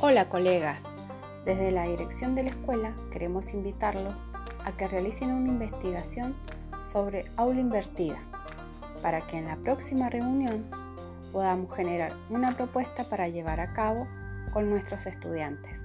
Hola colegas, desde la dirección de la escuela queremos invitarlos a que realicen una investigación sobre aula invertida para que en la próxima reunión podamos generar una propuesta para llevar a cabo con nuestros estudiantes.